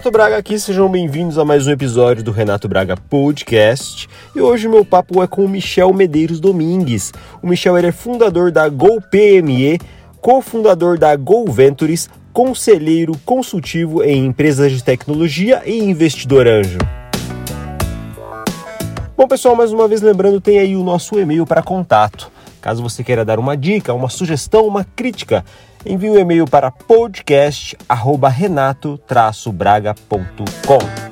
Renato Braga aqui, sejam bem-vindos a mais um episódio do Renato Braga Podcast. E hoje meu papo é com o Michel Medeiros Domingues. O Michel é fundador da GoPME, cofundador da Go Ventures, conselheiro consultivo em empresas de tecnologia e investidor anjo. Bom, pessoal, mais uma vez lembrando, tem aí o nosso e-mail para contato. Caso você queira dar uma dica, uma sugestão, uma crítica, envie um e-mail para podcast@renato-braga.com.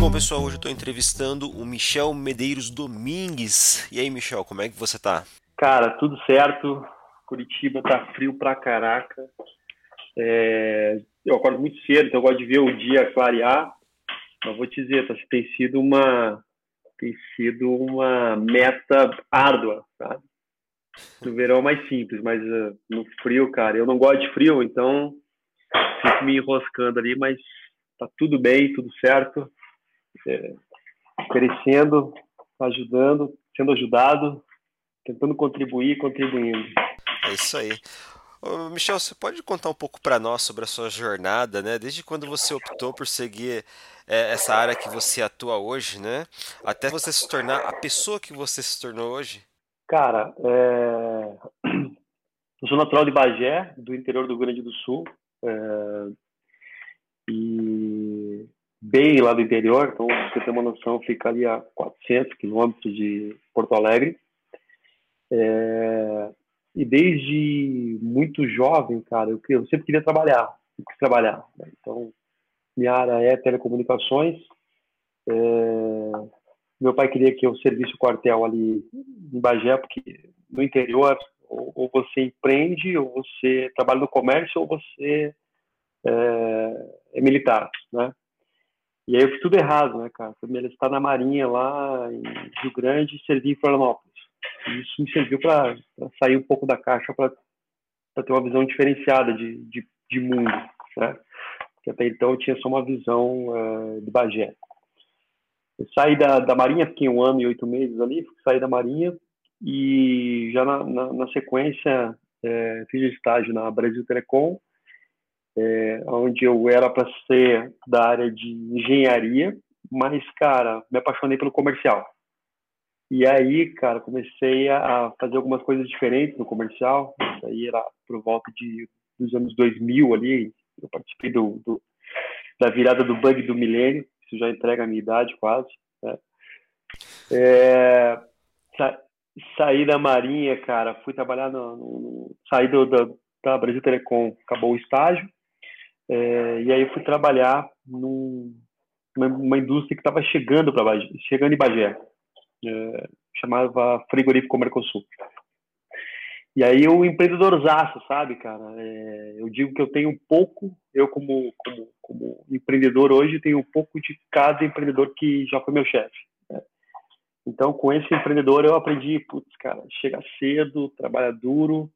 Bom, pessoal, hoje eu estou entrevistando o Michel Medeiros Domingues. E aí, Michel, como é que você tá? Cara, tudo certo. Curitiba tá frio pra caraca. É... Eu acordo muito cedo, então eu gosto de ver o dia clarear. Mas vou te dizer, tá, tem sido uma tem sido uma meta árdua, sabe? No verão é mais simples, mas uh, no frio, cara, eu não gosto de frio, então fico me enroscando ali, mas tá tudo bem, tudo certo é, crescendo, ajudando, sendo ajudado, tentando contribuir, contribuindo. É isso aí. Ô, Michel, você pode contar um pouco para nós sobre a sua jornada, né? Desde quando você optou por seguir é, essa área que você atua hoje, né? Até você se tornar a pessoa que você se tornou hoje? Cara, é... eu sou natural de Bagé, do interior do Rio Grande do Sul. É... E bem lá do interior, então, você ter uma noção, fica ali a 400 quilômetros de Porto Alegre. É, e desde muito jovem, cara, eu, eu sempre queria trabalhar, sempre quis trabalhar. Né? Então, minha área é telecomunicações. É, meu pai queria que eu servisse o quartel ali em Bagé, porque no interior, ou, ou você empreende, ou você trabalha no comércio, ou você é, é militar, né? E aí eu fiz tudo errado, né, cara? Fui me alistar na Marinha lá em Rio Grande e servi em Florianópolis. E isso me serviu para sair um pouco da caixa, para ter uma visão diferenciada de, de, de mundo, né? Porque até então eu tinha só uma visão uh, de Bagé. Eu saí da, da Marinha, fiquei um ano e oito meses ali, saí da Marinha e já na, na, na sequência é, fiz estágio na Brasil Telecom é, onde eu era para ser da área de engenharia, mas, cara, me apaixonei pelo comercial. E aí, cara, comecei a fazer algumas coisas diferentes no comercial. Isso aí era por volta de, dos anos 2000 ali. Eu participei do, do da virada do bug do milênio. Isso já entrega a minha idade quase. Né? É, sa, saí da Marinha, cara. Fui trabalhar no... no saí do, da, da Brasil Telecom. Acabou o estágio. É, e aí eu fui trabalhar num, numa, indústria que estava chegando chegando em Bagé, chamava Frigorífico Mercosul. E aí o empreendedorzaço, sabe, cara? É, eu digo que eu tenho pouco, eu como, como, como empreendedor hoje, tenho um pouco de cada empreendedor que já foi meu chefe. Né? Então, com esse empreendedor eu aprendi, putz, cara, chega cedo, trabalha duro,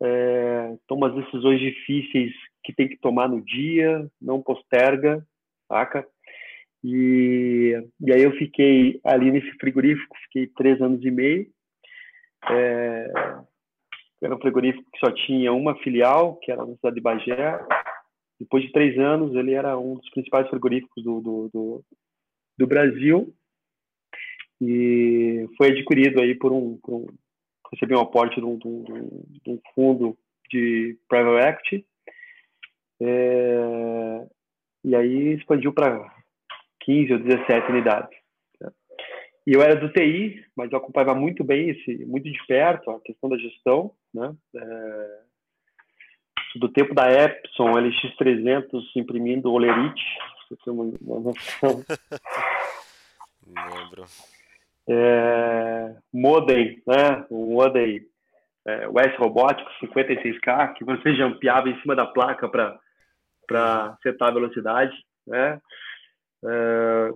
é, toma as decisões difíceis que tem que tomar no dia, não posterga, saca? E, e aí eu fiquei ali nesse frigorífico, fiquei três anos e meio. É, era um frigorífico que só tinha uma filial, que era na cidade de Bagé. Depois de três anos, ele era um dos principais frigoríficos do, do, do, do Brasil e foi adquirido aí por um, por um recebeu um aporte de um, de um, de um fundo de private equity é, e aí expandiu para 15 ou 17 unidades. E eu era do TI, mas eu acompanhava muito bem, esse, muito de perto a questão da gestão, né? É, do tempo da Epson, LX300 imprimindo Olerite, você tem uma, uma noção. Lembro. É, modem, né? O modem é, o S Robótico 56K, que você jampeava em cima da placa para para setar a velocidade, né? É,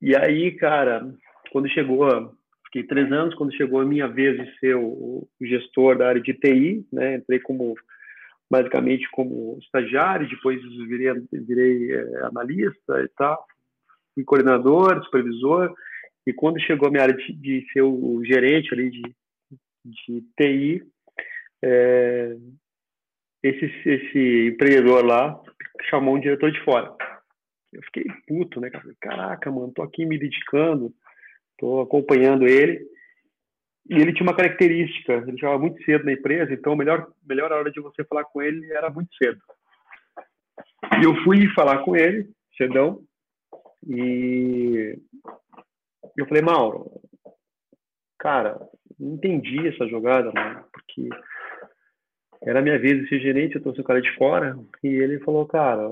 e aí, cara, quando chegou, fiquei três anos, quando chegou a minha vez de ser o, o gestor da área de TI, né? Entrei como basicamente como estagiário, depois virei, virei é, analista e tal, fui coordenador, supervisor, e quando chegou a minha área de, de ser o gerente ali de, de TI, é, esse, esse empreendedor lá chamou um diretor de fora. Eu fiquei puto, né? Caraca, mano, tô aqui me dedicando, tô acompanhando ele. E ele tinha uma característica, ele chegava muito cedo na empresa, então a melhor, melhor hora de você falar com ele era muito cedo. E eu fui falar com ele, cedão, e eu falei, Mauro, cara, não entendi essa jogada, mano, porque era minha vez de ser gerente, eu trouxe o cara de fora, e ele falou, cara,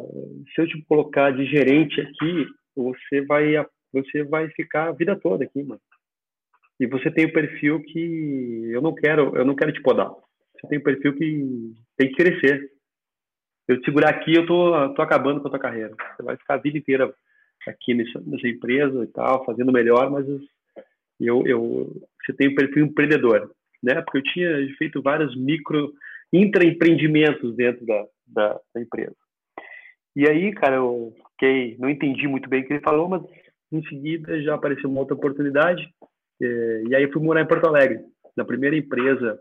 se eu te colocar de gerente aqui, você vai, você vai ficar a vida toda aqui, mano. E você tem o um perfil que eu não quero, eu não quero te podar. Você tem um perfil que tem que crescer. Eu te segurar aqui, eu tô, tô acabando com a tua carreira. Você vai ficar a vida inteira aqui nessa, nessa empresa e tal, fazendo melhor, mas eu, eu, você tem um perfil empreendedor, né? Porque eu tinha feito vários micro intraempreendimentos dentro da, da, da, empresa. E aí, cara, eu fiquei, não entendi muito bem o que ele falou, mas em seguida já apareceu uma outra oportunidade. É, e aí eu fui morar em Porto Alegre, na primeira empresa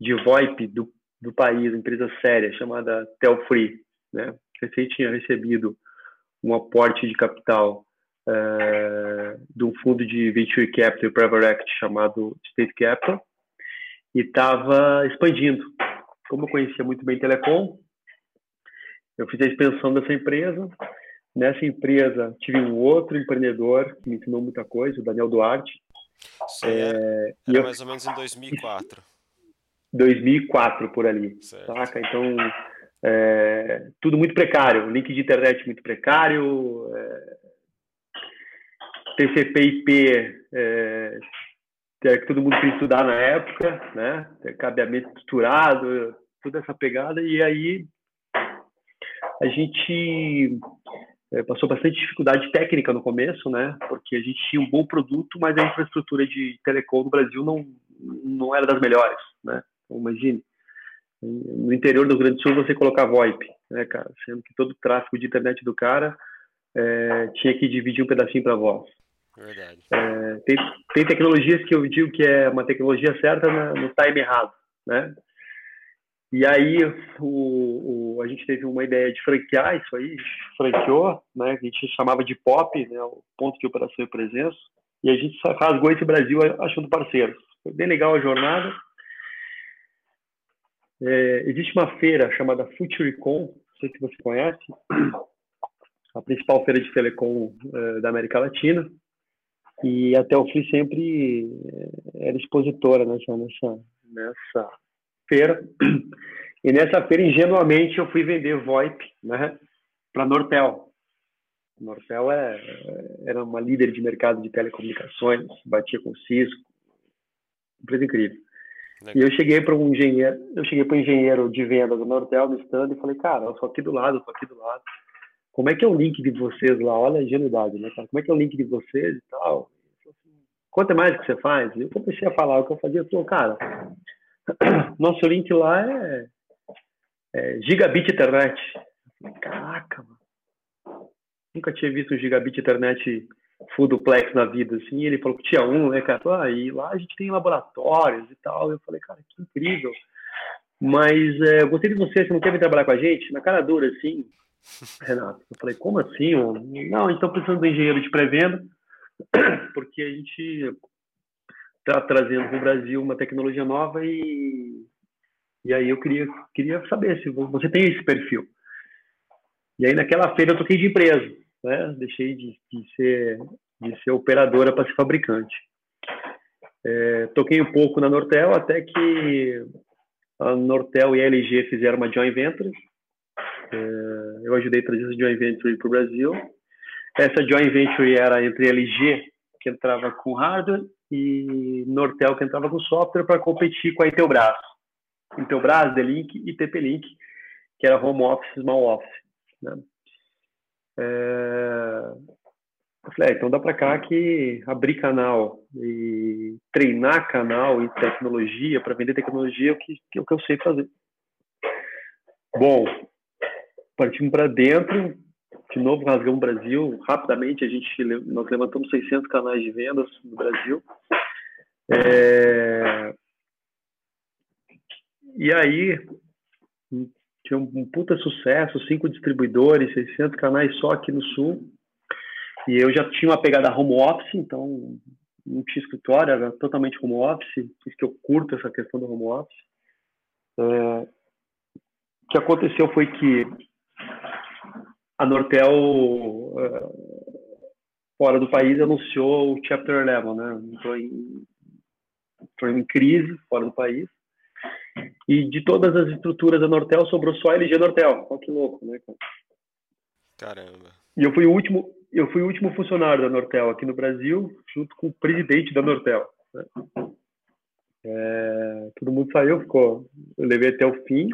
de VoIP do, do país, empresa séria, chamada Telfree. Né? Recém tinha recebido um aporte de capital é, de um fundo de Venture Capital e Private Equity chamado State Capital e estava expandindo como eu conhecia muito bem Telecom, eu fiz a expansão dessa empresa. Nessa empresa, tive um outro empreendedor que me ensinou muita coisa, o Daniel Duarte. Sim, é, era, era eu, mais ou menos em 2004. 2004, por ali. Certo. Saca? Então, é, tudo muito precário. Link de internet muito precário. É, TCP/IP é, que todo mundo queria estudar na época, né? Cabeamento estruturado, toda essa pegada. E aí a gente é, passou bastante dificuldade técnica no começo, né? Porque a gente tinha um bom produto, mas a infraestrutura de telecom no Brasil não, não era das melhores, né? Então, imagine, no interior do Rio Grande do Sul você colocar VoIP, né, cara? Sendo que todo o tráfego de internet do cara é, tinha que dividir um pedacinho para voz. Verdade. É, tem, tem tecnologias que eu digo que é uma tecnologia certa no time errado, né? E aí o, o, a gente teve uma ideia de franquear isso aí, franqueou, né? A gente chamava de POP, né? O ponto de operação e presença. E a gente rasgou esse Brasil achando parceiros. Foi bem legal a jornada. É, existe uma feira chamada FutureCon, não sei se você conhece, a principal feira de telecom é, da América Latina. E até o fim sempre eh, era expositora nessa, nessa, nessa feira. E nessa feira, ingenuamente, eu fui vender VoIP né, para Nortel. Nortel é, era uma líder de mercado de telecomunicações, batia com Cisco, empresa incrível. Legal. E eu cheguei para um engenheiro, eu cheguei para um engenheiro de venda do Nortel no stand e falei, cara, eu sou aqui do lado, eu sou aqui do lado como é que é o link de vocês lá? Olha a ingenuidade, né, cara? Como é que é o link de vocês e tal? Quanto é mais que você faz? Eu comecei a falar o que eu fazia. Eu cara, nosso link lá é, é gigabit internet. Caraca, mano. Nunca tinha visto um gigabit internet full duplex na vida, assim. Ele falou que tinha um, né, cara? Ah, e lá a gente tem laboratórios e tal. Eu falei, cara, que incrível. Mas é, eu gostei de você, você não quer vir trabalhar com a gente? Na cara dura, assim, Renato. Eu falei, como assim? Não, a gente está precisando de um engenheiro de pré-venda, porque a gente está trazendo para o Brasil uma tecnologia nova e, e aí eu queria, queria saber se você tem esse perfil. E aí naquela feira eu toquei de empresa, né? deixei de, de ser, de ser operadora para ser fabricante. É, toquei um pouco na Nortel até que a Nortel e a LG fizeram uma joint venture é, eu ajudei a trazer essa joint venture para o Brasil. Essa joint venture era entre LG, que entrava com hardware, e Nortel, que entrava com software, para competir com a Intelbras. Intelbras, D-Link e TP-Link, que era home office, small office. Né? É... Eu falei, é, então dá para cá que abrir canal e treinar canal em tecnologia, para vender tecnologia, é o que, é o que eu sei fazer. Bom, partimos para dentro, de novo rasgamos o Brasil. Rapidamente a gente nós levantamos 600 canais de vendas no Brasil. É... E aí tinha um puta sucesso, cinco distribuidores, 600 canais só aqui no Sul. E eu já tinha uma pegada home office, então não tinha escritório, era totalmente home office, por isso que eu curto essa questão do home office. É, o que aconteceu foi que a Nortel, é, fora do país, anunciou o Chapter 11, né? Entrou em, entrou em crise fora do país. E de todas as estruturas da Nortel, sobrou só a LG Nortel. Olha que louco, né, cara? Caramba. E eu fui o último, eu fui o último funcionário da Nortel aqui no Brasil, junto com o presidente da Nortel. Né? É, todo mundo saiu, ficou. Eu levei até o fim,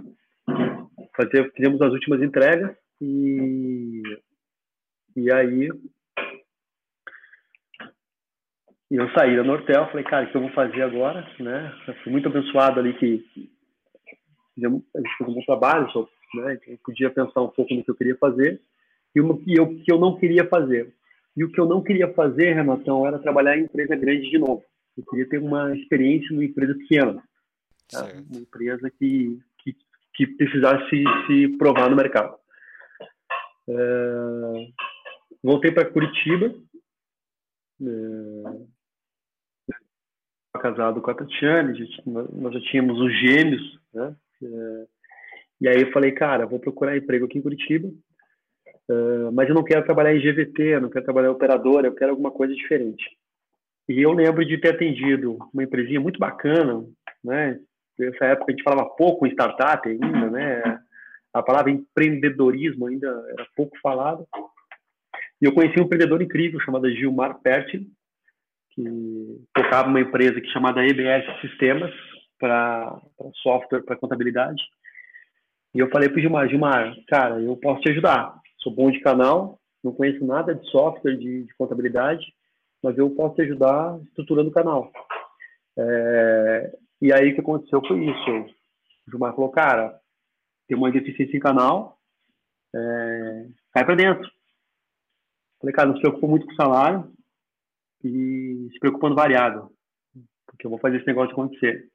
fazer, fizemos as últimas entregas e e aí eu saí da Nortel, falei, cara, o que eu vou fazer agora, né? Eu fui muito abençoado ali que a gente fez um bom trabalho, só, né? Eu podia pensar um pouco no que eu queria fazer e o que eu, que eu não queria fazer. E o que eu não queria fazer, Renatão, era trabalhar em empresa grande de novo. Eu queria ter uma experiência numa empresa pequena. Tá? Uma empresa que, que, que, precisasse se, se provar no mercado. É, voltei para Curitiba. É, casado com a Tatiane, nós já tínhamos os gêmeos, né? É, e aí eu falei, cara, vou procurar emprego aqui em Curitiba, mas eu não quero trabalhar em GVT, eu não quero trabalhar em operadora, eu quero alguma coisa diferente. E eu lembro de ter atendido uma empresinha muito bacana, né? Nessa época a gente falava pouco em startup ainda, né? A palavra empreendedorismo ainda era pouco falada. E eu conheci um empreendedor incrível chamado Gilmar Pertin, que tocava uma empresa que chamada EBS Sistemas para software para contabilidade. E eu falei para o Gilmar, Gilmar, cara, eu posso te ajudar. Sou bom de canal, não conheço nada de software de, de contabilidade, mas eu posso te ajudar estruturando o canal. É, e aí o que aconteceu foi isso. O Gilmar falou, cara, tem uma deficiência em canal, é, para dentro. Falei, cara, não se preocupa muito com o salário e se preocupando variável, porque eu vou fazer esse negócio acontecer.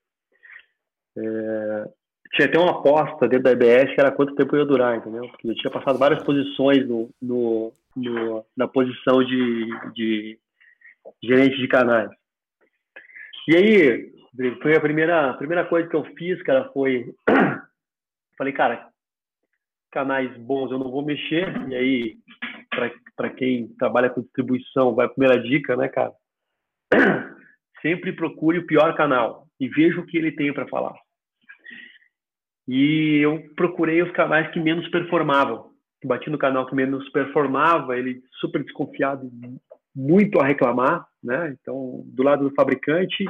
É, tinha até uma aposta dentro da EBS que era quanto tempo ia durar, entendeu? Porque eu tinha passado várias posições no, no, no na posição de, de gerente de canais. E aí, foi a primeira, a primeira coisa que eu fiz, cara, foi. Falei, cara, canais bons eu não vou mexer. E aí, para quem trabalha com distribuição, vai a primeira dica, né, cara? Sempre procure o pior canal e veja o que ele tem para falar. E eu procurei os canais que menos performavam. Bati no canal que menos performava, ele super desconfiado, muito a reclamar, né? Então, do lado do fabricante,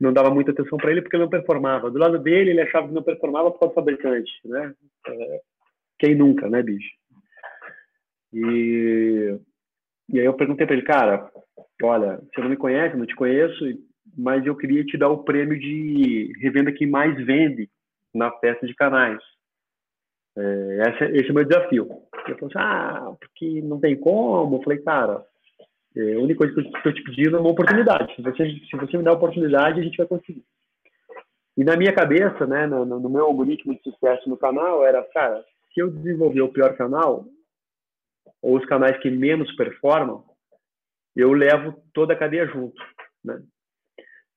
não dava muita atenção para ele porque não performava. Do lado dele, ele achava que não performava por causa do fabricante, né? É, quem nunca, né, bicho? E, e aí eu perguntei para ele, cara, olha, você não me conhece, não te conheço, mas eu queria te dar o prêmio de revenda que mais vende na festa de canais. É, esse, esse é o meu desafio. Ele falou assim, ah, porque não tem como. Eu falei, cara, a única coisa que eu estou te pedindo é uma oportunidade. Se você, se você me dá a oportunidade, a gente vai conseguir. E na minha cabeça, né, no, no meu algoritmo de sucesso no canal, era, cara, se eu desenvolver o pior canal, ou os canais que menos performam, eu levo toda a cadeia junto, né?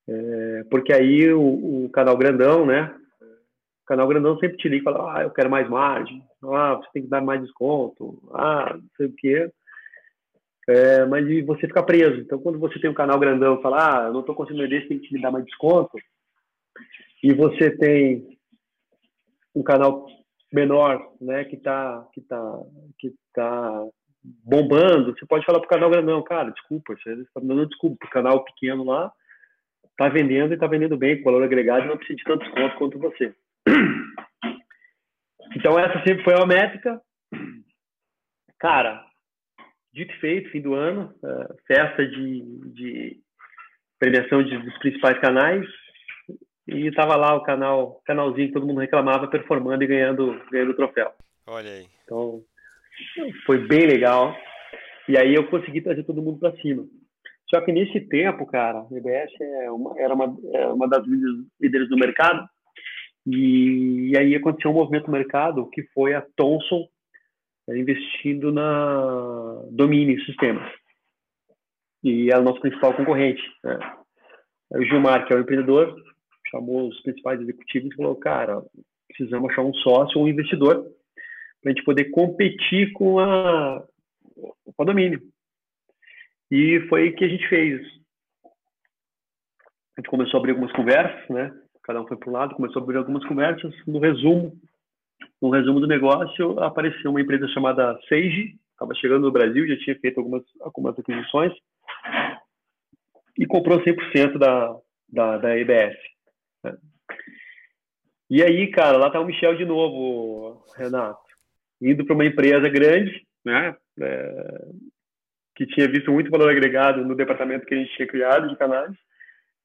É, porque aí o, o, canal grandão, né? O canal grandão sempre te liga e fala, ah, eu quero mais margem, ah, você tem que dar mais desconto, ah, não sei o quê. É, mas você fica preso. Então, quando você tem um canal grandão fala, ah, eu não estou conseguindo desse, tem que me dar mais desconto, e você tem um canal menor, né, que está que tá, que tá bombando, você pode falar pro canal grandão, cara, desculpa, você está dando desculpa pro canal pequeno lá, tá vendendo e tá vendendo bem, com valor agregado, não precisa de tanto desconto quanto você. Então essa sempre foi a métrica. Cara, dito e feito, fim do ano, uh, festa de, de premiação de, dos principais canais, e estava lá o canal, canalzinho que todo mundo reclamava, performando e ganhando, ganhando o troféu. Olha aí. Então, Foi bem legal. E aí eu consegui trazer todo mundo para cima. Só que nesse tempo, cara, a EBS é uma, era uma, é uma das líderes do mercado. E, e, aí aconteceu um movimento no mercado que foi a Thomson investindo na Domini Sistemas. E é o nosso principal concorrente. Né? O Gilmar, que é o empreendedor, chamou os principais executivos e falou: cara, precisamos achar um sócio ou um investidor para a gente poder competir com a, com a Domínio. E foi o que a gente fez. A gente começou a abrir algumas conversas, né? Cada um foi para um lado, começou a abrir algumas conversas. No resumo, no resumo do negócio, apareceu uma empresa chamada Sage, estava chegando no Brasil, já tinha feito algumas, algumas aquisições e comprou 100% da, da, da EBS. Né? E aí, cara, lá tá o Michel de novo, Renato, indo para uma empresa grande, né, é, que tinha visto muito valor agregado no departamento que a gente tinha criado de canais,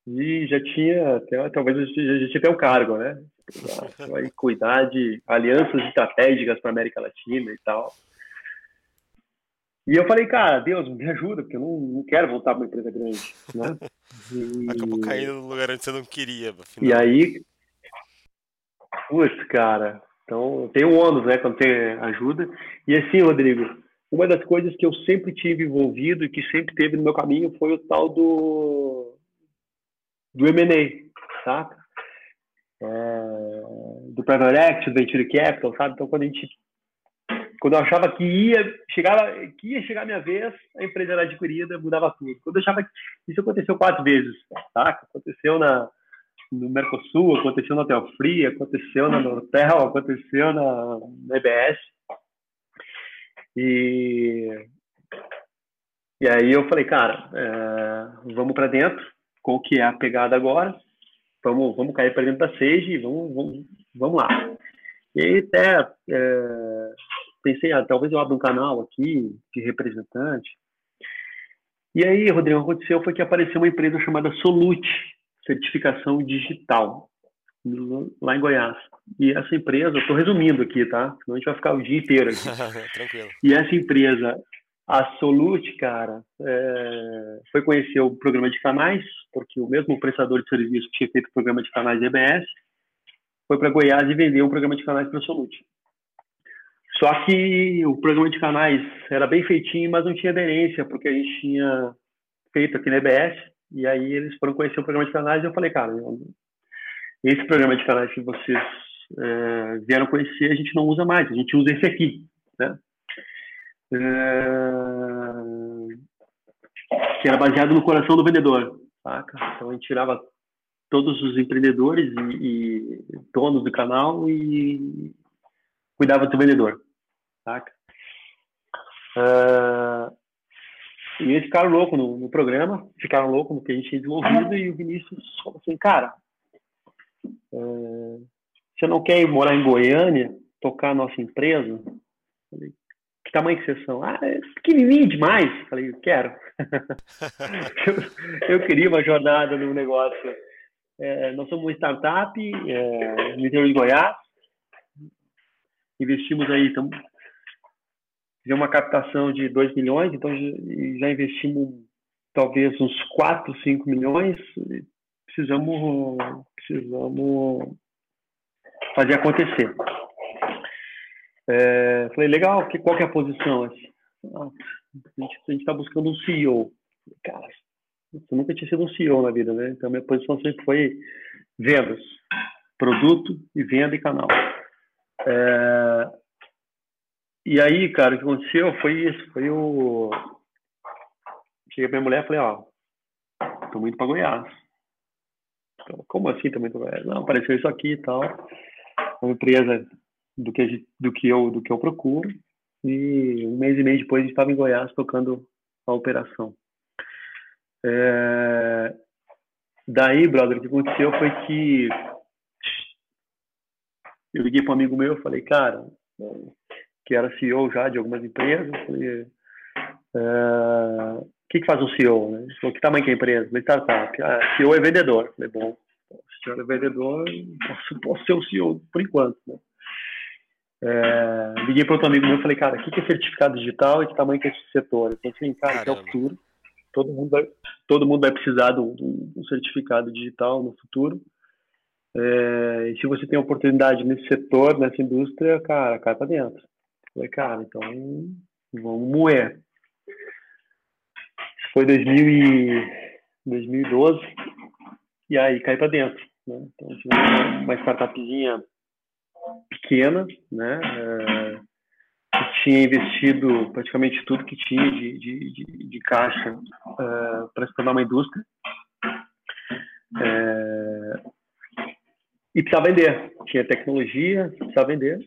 e já tinha, até, talvez já tinha até um cargo, né, vai cuidar de alianças estratégicas para América Latina e tal. E eu falei, cara, Deus, me ajuda, porque eu não, não quero voltar para uma empresa grande, né? E... Acabou caindo no lugar onde você não queria. Afinal. E aí, putz, cara, então tem um ônus, né, quando tem ajuda. E assim, Rodrigo, uma das coisas que eu sempre tive envolvido e que sempre teve no meu caminho foi o tal do do M&A, tá? É, do Private Equity, do Venture Capital, sabe? Então, quando a gente quando eu achava que ia, chegava, que ia chegar a minha vez, a empresa era adquirida, mudava tudo. Quando eu achava que isso aconteceu quatro vezes, tá? Aconteceu na, no Mercosul, aconteceu na Telfree, aconteceu na Nortel, aconteceu na, na EBS. E, e aí eu falei, cara, é, vamos para dentro, qual que é a pegada agora? Vamos, vamos cair para dentro da Sage e vamos, vamos, vamos lá. E aí até é, pensei, ah, talvez eu abra um canal aqui de representante. E aí, Rodrigo, o que aconteceu foi que apareceu uma empresa chamada Solute, certificação digital, lá em Goiás. E essa empresa, estou resumindo aqui, tá? Senão a gente vai ficar o dia inteiro aqui. Tranquilo. E essa empresa, a Solute, cara, é, foi conhecer o programa de canais, porque o mesmo prestador de serviço que tinha feito o programa de canais EBS, foi para Goiás e vendeu um programa de canais para a Solute. Só que o programa de canais era bem feitinho, mas não tinha aderência, porque a gente tinha feito aqui na EBS, e aí eles foram conhecer o programa de canais e eu falei, cara, esse programa de canais que vocês é, vieram conhecer, a gente não usa mais, a gente usa esse aqui, né? É, que era baseado no coração do vendedor, saca? Então a gente tirava todos os empreendedores e, e donos do canal e cuidava do vendedor saca? Uh, e eles ficaram loucos no, no, programa, ficaram loucos no que a gente tinha desenvolvido, e o Vinícius falou assim, cara, uh, você não quer ir morar em Goiânia, tocar a nossa empresa? Falei, tamanho que vocês são? Ah, é pequenininho demais. Falei, quero. eu, eu, queria uma jornada no negócio. É, nós somos uma startup é, no interior de Goiás. Investimos aí, estamos fizemos uma captação de 2 milhões, então já investimos talvez uns 4, 5 milhões. Precisamos, precisamos fazer acontecer. É, falei, legal, que, qual que é a posição? Ah, a gente está buscando um CEO. Cara, eu nunca tinha sido um CEO na vida, né? Então, minha posição sempre foi vendas, produto e venda e canal. É, e aí, cara, o que aconteceu foi isso, foi o... Cheguei pra minha mulher e falei, ó, tô indo pra Goiás. Como assim tô indo pra Goiás? Não, apareceu isso aqui e tal. Uma empresa do que, do que, eu, do que eu procuro. E um mês e meio depois a gente estava em Goiás tocando a operação. É... Daí, brother, o que aconteceu foi que eu liguei para um amigo meu falei, cara, que era CEO já de algumas empresas. Falei, é, o que, que faz um CEO? Né? Falou, que tamanho que é a empresa? Falei, startup. Ah, CEO é vendedor. Falei, bom, se o senhor é vendedor, posso, posso ser o CEO por enquanto. Né? É, liguei para outro amigo meu e falei, cara, o que é certificado digital e que tamanho que é esse setor? Eu assim, cara, que é o futuro. Todo mundo vai, todo mundo vai precisar de um, certificado digital no futuro. É, e se você tem oportunidade nesse setor, nessa indústria, cara, cai para dentro. Eu falei, cara, então vamos moer. Foi 2000 e 2012 e aí cai para dentro. Né? Então, uma startupzinha pequena, né? É, que tinha investido praticamente tudo que tinha de, de, de, de caixa é, para se tornar uma indústria. É, e precisava vender. Tinha tecnologia, precisava vender.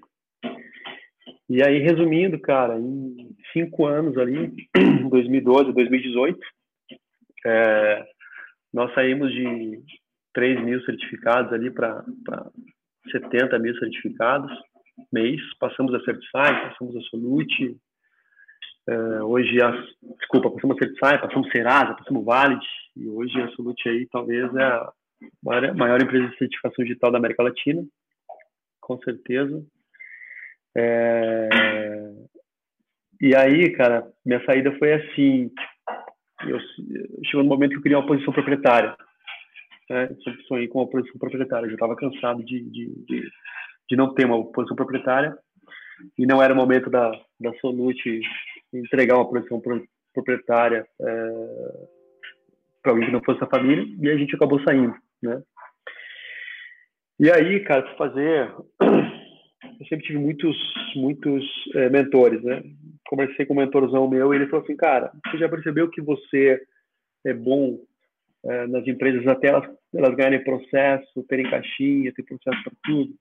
E aí, resumindo, cara, em cinco anos ali, 2012, 2018, é, nós saímos de 3 mil certificados ali para 70 mil certificados mês. Passamos a Certify, passamos a Solute. Uh, hoje, a, desculpa, passamos a Certify, passamos Serasa, passamos Valid. E hoje a Solute aí talvez é a maior, maior empresa de certificação digital da América Latina. Com certeza. É... E aí, cara, minha saída foi assim. Eu, chegou no momento que eu queria uma posição proprietária né? Sempre sonhei com uma posição proprietária. Eu já estava cansado de, de, de, de, não ter uma posição proprietária e não era o momento da, da Solute entregar uma posição proprietária é, para alguém que não fosse a família e a gente acabou saindo, né? E aí, cara, fazer, eu sempre tive muitos, muitos é, mentores, né? Conversei com um mentorzão meu e ele falou assim, cara, você já percebeu que você é bom é, nas empresas até elas, elas ganharem processo, terem caixinha, ter processo para tudo.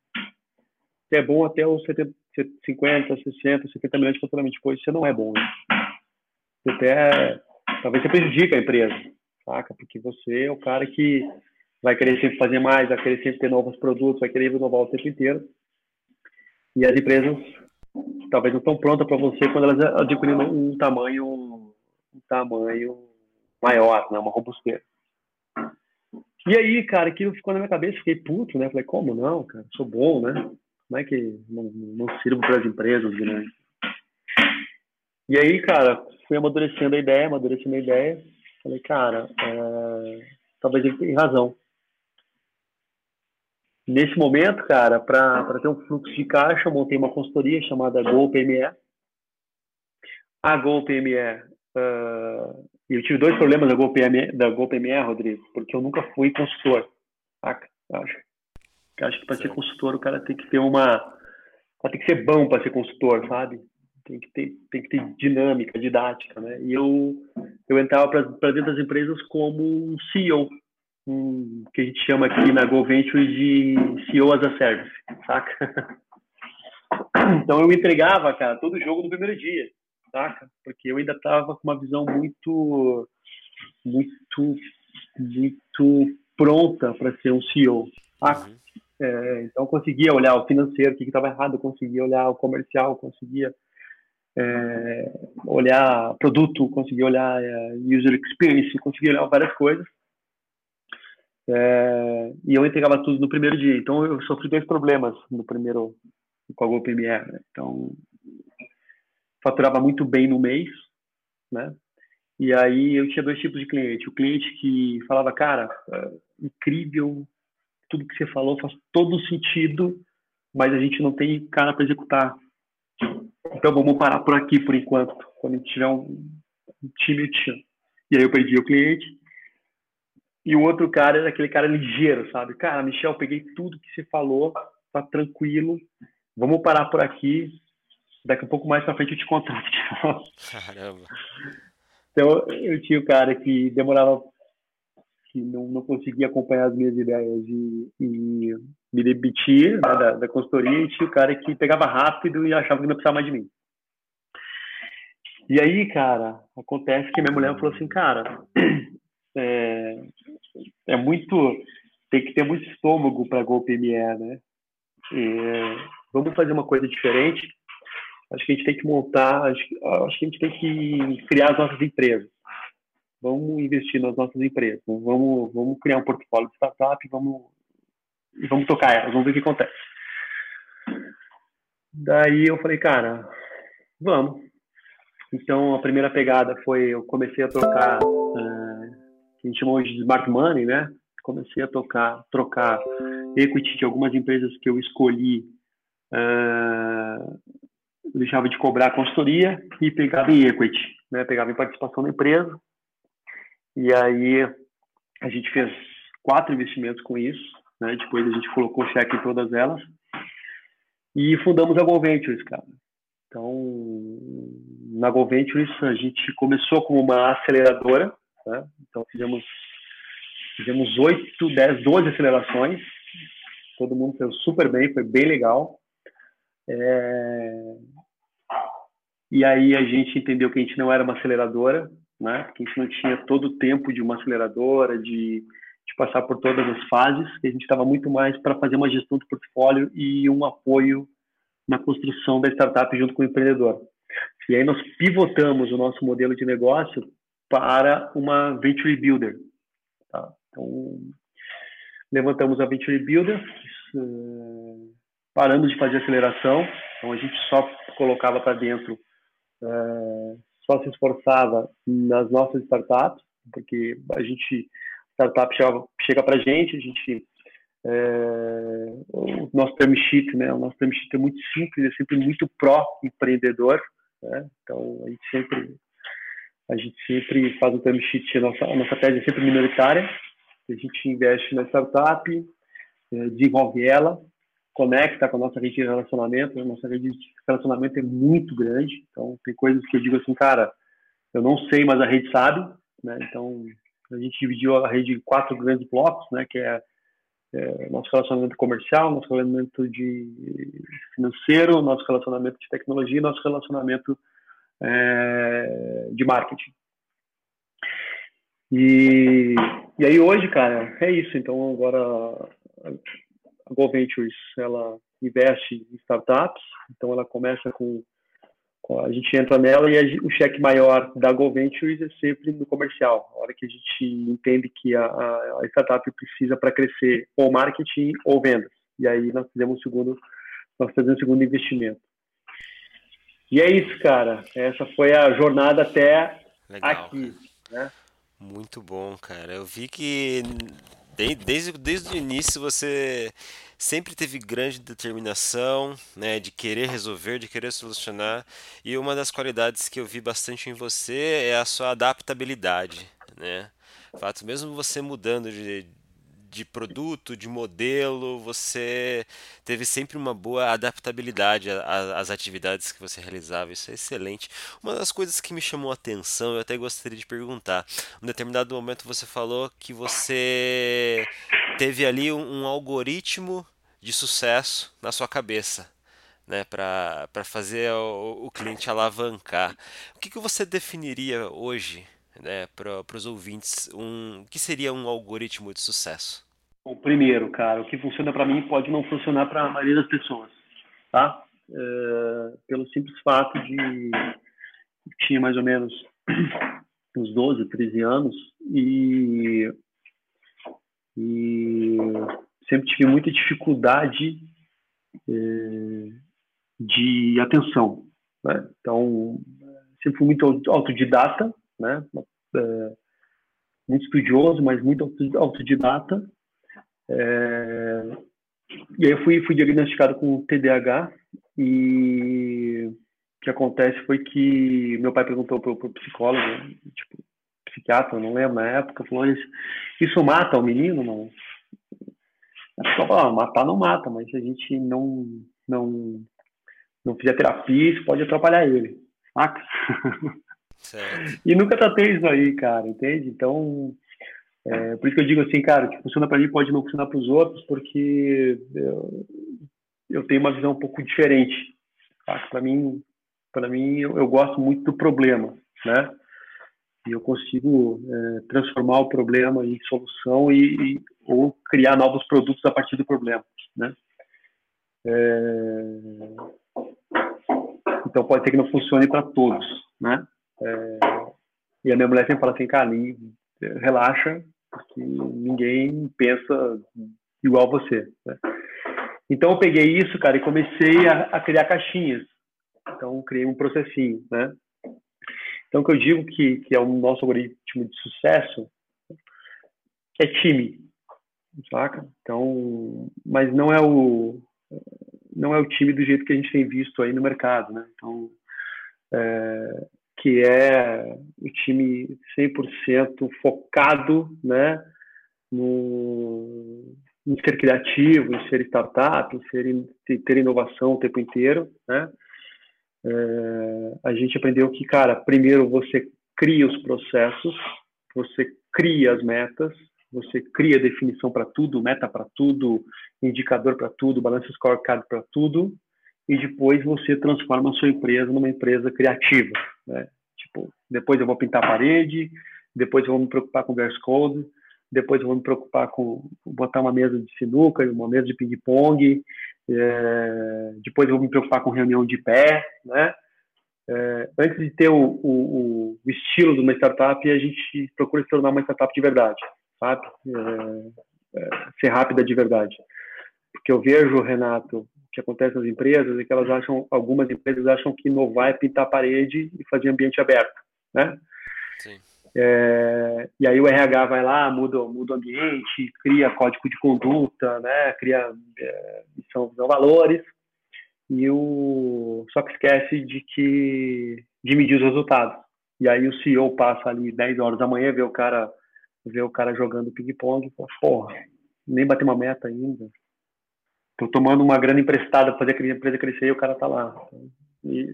é bom até os 70, 50, 60, 70 milhões de faturamento. Depois você não é bom. Né? Você até, talvez você prejudique a empresa, saca? Porque você é o cara que vai querer sempre fazer mais, vai querer sempre ter novos produtos, vai querer inovar o tempo inteiro. E as empresas talvez não estão prontas para você quando elas adquirem um tamanho, um tamanho maior, né? uma robustez. E aí, cara, aquilo ficou na minha cabeça, fiquei puto, né? Falei, como não, cara? Sou bom, né? Como é que não, não sirvo para as empresas grandes? E aí, cara, fui amadurecendo a ideia, amadurecendo a ideia. Falei, cara, é... talvez ele tenha razão. Nesse momento, cara, para ter um fluxo de caixa, eu montei uma consultoria chamada GoPME. A GoPME uh, eu tive dois problemas da GoPME, da GoPME, Rodrigo, porque eu nunca fui consultor. Saca? Acho, acho que para ser consultor o cara tem que ter uma. tem que ser bom para ser consultor, sabe? Tem que ter, tem que ter dinâmica, didática, né? E eu, eu entrava para dentro das empresas como um CEO, um, que a gente chama aqui na GoVenture de CEO as a Service, saca? Então eu entregava, cara, todo o jogo no primeiro dia saca? Porque eu ainda estava com uma visão muito, muito, muito pronta para ser um CEO, saca? Uhum. É, então eu conseguia olhar o financeiro, o que estava errado, eu conseguia olhar o comercial, eu conseguia é, olhar produto, conseguia olhar é, user experience, conseguia olhar várias coisas. É, e eu entregava tudo no primeiro dia. Então eu sofri dois problemas no primeiro com a GoPMR. Né? Então faturava muito bem no mês, né? E aí eu tinha dois tipos de cliente. O cliente que falava, cara, é incrível, tudo que você falou faz todo sentido, mas a gente não tem cara para executar. Então vamos parar por aqui por enquanto. Quando a gente tiver um, time, E aí eu perdi o cliente. E o outro cara era aquele cara ligeiro, sabe? Cara, Michel, peguei tudo que você falou, tá tranquilo, vamos parar por aqui, daqui a pouco mais pra frente eu te contato. Caramba. Então eu tinha o um cara que demorava, que não, não conseguia acompanhar as minhas ideias e, e me demitia né, da, da consultoria, e tinha o cara que pegava rápido e achava que não precisava mais de mim. E aí, cara, acontece que minha mulher falou assim, cara, é, é muito, tem que ter muito estômago para golpe ME, né? E, vamos fazer uma coisa diferente acho que a gente tem que montar, acho, acho que a gente tem que criar as nossas empresas. Vamos investir nas nossas empresas, vamos, vamos criar um portfólio de startup e vamos, e vamos tocar elas, vamos ver o que acontece. Daí eu falei, cara, vamos. Então a primeira pegada foi eu comecei a trocar, uh, que a gente chamou de smart money, né? Comecei a tocar, trocar equity de algumas empresas que eu escolhi, uh, deixava de cobrar a consultoria e pegava em equity, né? Pegava em participação na empresa. E aí a gente fez quatro investimentos com isso, né? Depois a gente colocou cheque em todas elas e fundamos a Go Ventures, cara. Então, na Go Ventures, a gente começou como uma aceleradora, né? então fizemos fizemos 8, 10, 12 acelerações, todo mundo foi super bem, foi bem legal. É... E aí a gente entendeu que a gente não era uma aceleradora, né? que a gente não tinha todo o tempo de uma aceleradora, de, de passar por todas as fases, que a gente estava muito mais para fazer uma gestão do portfólio e um apoio na construção da startup junto com o empreendedor. E aí nós pivotamos o nosso modelo de negócio para uma Venture Builder. Tá? Então, levantamos a Venture Builder, uh, paramos de fazer aceleração, então a gente só colocava para dentro, só se esforçava nas nossas startups, porque a gente, startup chega, para a gente, a gente é, o nosso term sheet, né? O nosso term sheet é muito simples, é sempre muito pró-empreendedor, né? Então a gente sempre a gente sempre faz um term sheet, a nossa, a nossa tese é sempre minoritária, a gente investe na startup, é, desenvolve ela, conecta com a nossa rede de relacionamento, a nossa rede de relacionamento é muito grande, então tem coisas que eu digo assim, cara, eu não sei, mas a rede sabe, né? Então a gente dividiu a rede em quatro grandes blocos, né? Que é é, nosso relacionamento comercial, nosso relacionamento de financeiro, nosso relacionamento de tecnologia, nosso relacionamento é, de marketing. E, e aí hoje, cara, é isso. Então agora a Go Ventures, ela investe em startups, então ela começa com a gente entra nela e a, o cheque maior da Go Ventures é sempre no comercial. A hora que a gente entende que a, a, startup precisa para crescer ou marketing ou vendas. E aí nós fizemos o segundo, nós fazemos o segundo investimento. E é isso, cara. Essa foi a jornada até Legal, aqui, né? Muito bom, cara. Eu vi que desde, desde o início você sempre teve grande determinação, né, de querer resolver, de querer solucionar. E uma das qualidades que eu vi bastante em você é a sua adaptabilidade, né? Fato, mesmo você mudando de, de produto, de modelo, você teve sempre uma boa adaptabilidade às atividades que você realizava. Isso é excelente. Uma das coisas que me chamou a atenção, eu até gostaria de perguntar. Em determinado momento você falou que você teve ali um, um algoritmo de sucesso na sua cabeça. Né, para fazer o, o, cliente alavancar. O que, que você definiria hoje né, para os ouvintes? Um, o que seria um algoritmo de sucesso? O primeiro, cara, o que funciona para mim pode não funcionar para a maioria das pessoas, tá? É, pelo simples fato de tinha mais ou menos uns 12, 13 anos e, e sempre tive muita dificuldade é, de atenção, né? Então, sempre fui muito autodidata, né? É, muito estudioso, mas muito autodidata é... E aí eu fui, fui diagnosticado com TDAH e o que acontece foi que meu pai perguntou para o psicólogo, tipo, psiquiatra, não lembro na época, falou, isso, isso mata o menino? Não. A falou, ah, matar não mata, mas se a gente não, não, não fizer terapia, isso pode atrapalhar ele, saca? e nunca tratei isso aí, cara, entende? Então, é, por isso que eu digo assim, cara, que funciona para mim pode não funcionar para os outros, porque eu, eu, tenho uma visão um pouco diferente. Tá? Para mim, para mim eu, eu, gosto muito do problema, né? E eu consigo é, transformar o problema em solução e, e, ou criar novos produtos a partir do problema, né? É... Então pode ser que não funcione para todos, né? É... E a minha mulher sempre fala assim, cara, relaxa, porque ninguém pensa igual você. Né? Então eu peguei isso, cara, e comecei a, a criar caixinhas. Então criei um processinho, né? Então o que eu digo que, que é o nosso algoritmo de sucesso é time, saca? Então, mas não é o não é o time do jeito que a gente tem visto aí no mercado, né? Então, é, que é o time 100% focado, né, no, em ser criativo, em ser startup, em, ser, em ter inovação o tempo inteiro, né? É, a gente aprendeu que, cara, primeiro você cria os processos, você cria as metas, você cria definição para tudo, meta para tudo, indicador para tudo, balanço scorecard para tudo, e depois você transforma a sua empresa numa empresa criativa. Né? Tipo, depois eu vou pintar a parede, depois eu vou me preocupar com verse code, depois eu vou me preocupar com botar uma mesa de sinuca, uma mesa de ping-pong, é, depois eu vou me preocupar com reunião de pé, né? É, antes de ter o, o, o, estilo de uma startup, a gente procura se tornar uma startup de verdade, sabe? É, é ser rápida de verdade. Porque eu vejo, Renato, que acontece nas empresas é que elas acham, algumas empresas acham que inovar é pintar a parede e fazer ambiente aberto, né? Sim. É, e aí o RH vai lá, muda, muda o ambiente, cria código de conduta, né? Cria é, missão, valores, e o só que esquece de que de medir os resultados. E aí o CEO passa ali 10 horas da manhã, vê o cara vê o cara jogando ping-pong, porra, nem bater uma meta ainda, tô tomando uma grana emprestada para fazer a empresa crescer e o cara tá lá. E,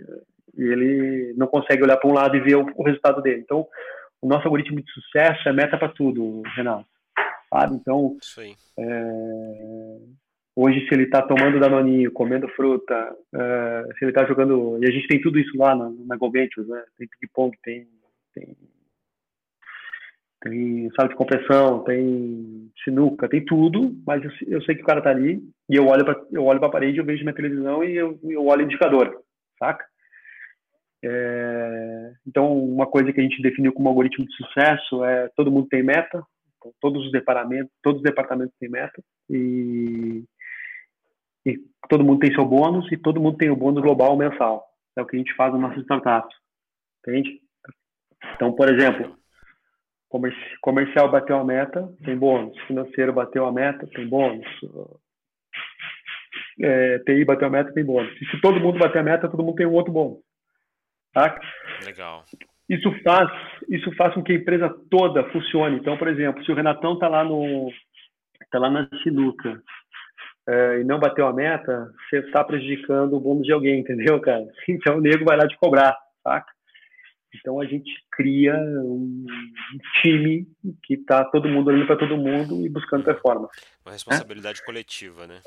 e ele não consegue olhar para um lado e ver o, o, resultado dele. Então, o nosso algoritmo de sucesso é meta para tudo, Renato. Sabe? Então, é, hoje, se ele está tomando danoninho, comendo fruta, é, se ele está jogando. E a gente tem tudo isso lá na, na Go Ventures, né? Tem ping-pong, tem, tem tem sala de compressão, tem sinuca, tem tudo, mas eu, eu sei que o cara tá ali e eu olho para eu olho para a parede, eu vejo minha televisão e eu, eu olho o indicador, saca? É, então, uma coisa que a gente definiu como algoritmo de sucesso é todo mundo tem meta, então, todos os departamentos, todos os departamentos têm meta e, e todo mundo tem seu bônus e todo mundo tem o bônus global mensal. É o que a gente faz no nosso startup, entende? Então, por exemplo, comercial bateu a meta, tem bônus. Financeiro bateu a meta, tem bônus. É, TI bateu a meta, tem bônus. E se todo mundo bater a meta, todo mundo tem um outro bônus. Tá? Legal. Isso faz, isso faz com que a empresa toda funcione. Então, por exemplo, se o Renatão está lá no tá lá na sinuca é, e não bateu a meta, você está prejudicando o bônus de alguém, entendeu, cara? Então o nego vai lá te cobrar, saca? Então a gente cria um time que está todo mundo olhando para todo mundo e buscando performance. Uma responsabilidade né? coletiva, né?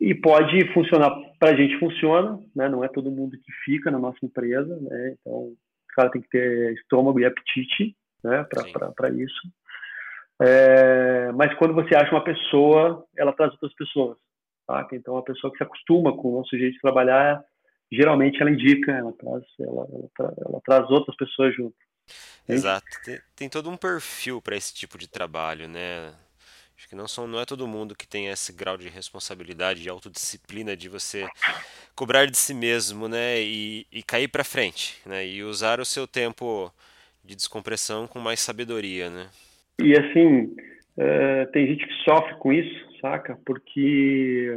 E pode funcionar, para a gente funciona, né? não é todo mundo que fica na nossa empresa, né? então o cara tem que ter estômago e apetite né? para isso. É, mas quando você acha uma pessoa, ela traz outras pessoas. Tá? Então a pessoa que se acostuma com o nosso jeito de trabalhar geralmente ela indica, ela traz, ela, ela, tra, ela traz outras pessoas junto. Exato. Tem, tem todo um perfil para esse tipo de trabalho, né? Acho que não, são, não é todo mundo que tem esse grau de responsabilidade e autodisciplina de você cobrar de si mesmo, né? E, e cair para frente, né? E usar o seu tempo de descompressão com mais sabedoria, né? E assim, é, tem gente que sofre com isso, saca? Porque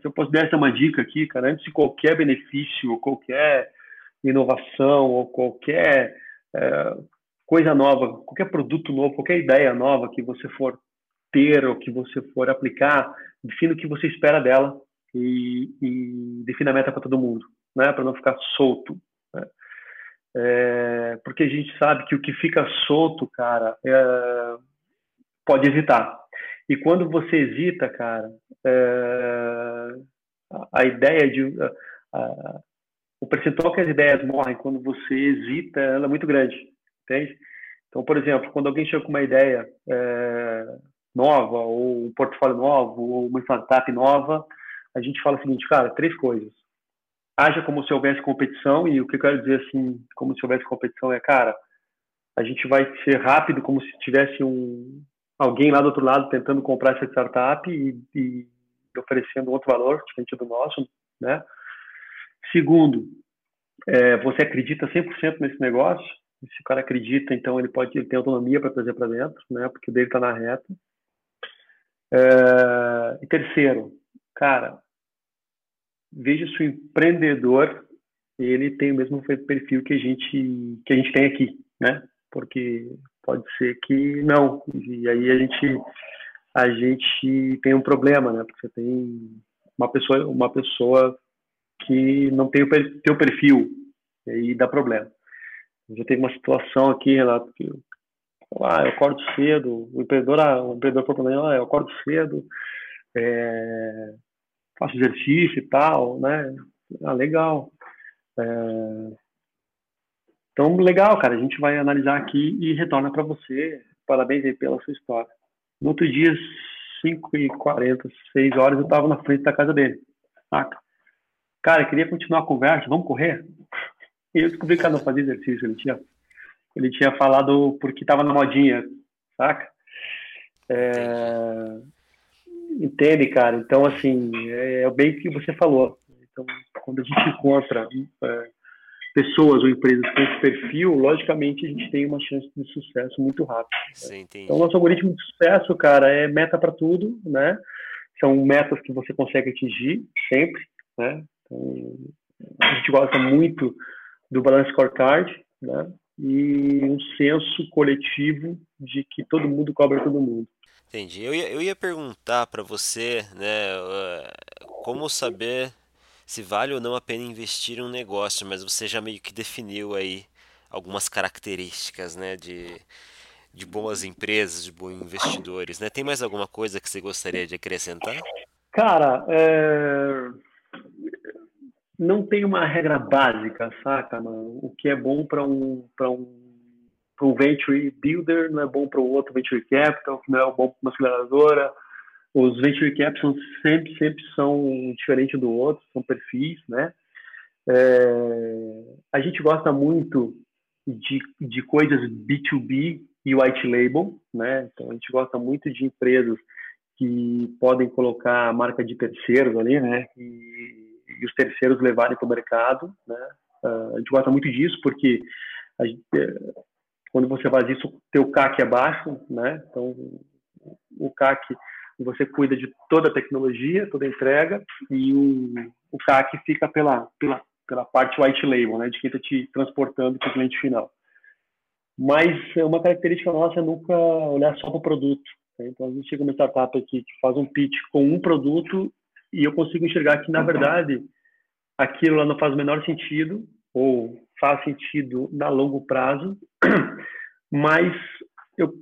se eu posso dar essa uma dica aqui, cara, antes de qualquer benefício, ou qualquer inovação, ou qualquer é, coisa nova, qualquer produto novo, qualquer ideia nova que você for ter ou que você for aplicar, defina o que você espera dela e, e defina a meta para todo mundo, né? Para não ficar solto. Né? É, porque a gente sabe que o que fica solto, cara, é, pode hesitar. E quando você hesita, cara, é, a, ideia de. A, o percentual que as ideias morrem quando você hesita, ela é muito grande, entende? Então, por exemplo, quando alguém chega com uma ideia é, nova, ou um portfólio novo, ou uma startup nova, a gente fala o seguinte, cara, três coisas. Haja como se houvesse competição, e o que eu quero dizer assim, como se houvesse competição é, cara, a gente vai ser rápido, como se tivesse um, alguém lá do outro lado tentando comprar essa startup e, e, oferecendo outro valor diferente do nosso, né? Segundo, é, você acredita 100% nesse negócio, se o cara acredita, então ele pode ele tem autonomia para trazer para dentro, né? Porque o dele está na reta. É, e terceiro, cara, veja se o empreendedor ele tem o mesmo perfil que a gente que a gente tem aqui, né? Porque pode ser que não e aí a gente a gente tem um problema, né? Porque você tem uma pessoa uma pessoa que não tem o teu perfil e aí dá problema. Já teve uma situação aqui, Renato, que ah, eu acordo cedo, o empreendedor, ah, o empreendedor falou para mim, ah, eu acordo cedo, é, faço exercício e tal, né? Ah, legal. É... Então, legal, cara. A gente vai analisar aqui e retorna para você. Parabéns aí pela sua história. No outro dia, 5h40, 6 horas, eu estava na frente da casa dele. Saca? Cara, queria continuar a conversa, vamos correr? E eu descobri que ele não fazia exercício. Ele tinha, ele tinha falado porque estava na modinha, saca? É... Entende, cara? Então, assim, é, é bem o que você falou. Então, quando a gente encontra é, pessoas ou empresas com esse perfil, logicamente a gente tem uma chance de sucesso muito rápido. Sim, então, nosso algoritmo de sucesso, cara, é meta para tudo, né? São metas que você consegue atingir sempre, né? Então, a gente gosta muito do Balance Scorecard, né? E um senso coletivo de que todo mundo cobra todo mundo. Entendi. Eu ia, eu ia perguntar para você, né, como saber se vale ou não a pena investir em um negócio, mas você já meio que definiu aí algumas características, né, de, de boas empresas, de bons investidores, né? Tem mais alguma coisa que você gostaria de acrescentar? Cara, é... não tem uma regra básica, saca, mano? O que é bom para um, para um para um venture builder, não é bom para o outro venture capital, não é bom para uma aceleradora. Os venture capital são sempre, sempre são diferentes do outro, são perfis, né? É, a gente gosta muito de, de coisas B2B e white label, né? Então a gente gosta muito de empresas que podem colocar a marca de terceiros ali, né? E, e os terceiros levarem para o mercado, né? Uh, a gente gosta muito disso porque gente, quando você faz isso, o teu CAC é baixo, né? Então, o CAC, você cuida de toda a tecnologia, toda a entrega, e o, o CAC fica pela, pela, pela parte white label, né? De quem está te transportando para o cliente final. Mas uma característica nossa é nunca olhar só para o produto. Né? Então, a gente chega uma startup aqui que faz um pitch com um produto e eu consigo enxergar que, na verdade, aquilo lá não faz o menor sentido, ou faz sentido na longo prazo, mas eu,